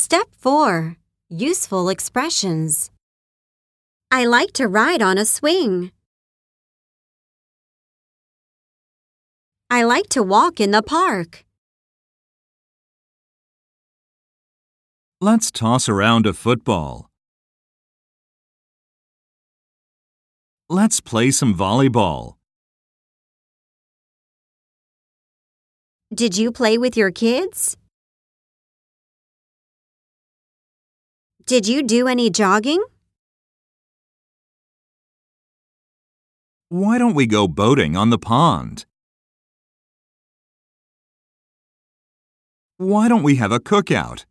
Step 4 Useful Expressions I like to ride on a swing. I like to walk in the park. Let's toss around a football. Let's play some volleyball. Did you play with your kids? Did you do any jogging? Why don't we go boating on the pond? Why don't we have a cookout?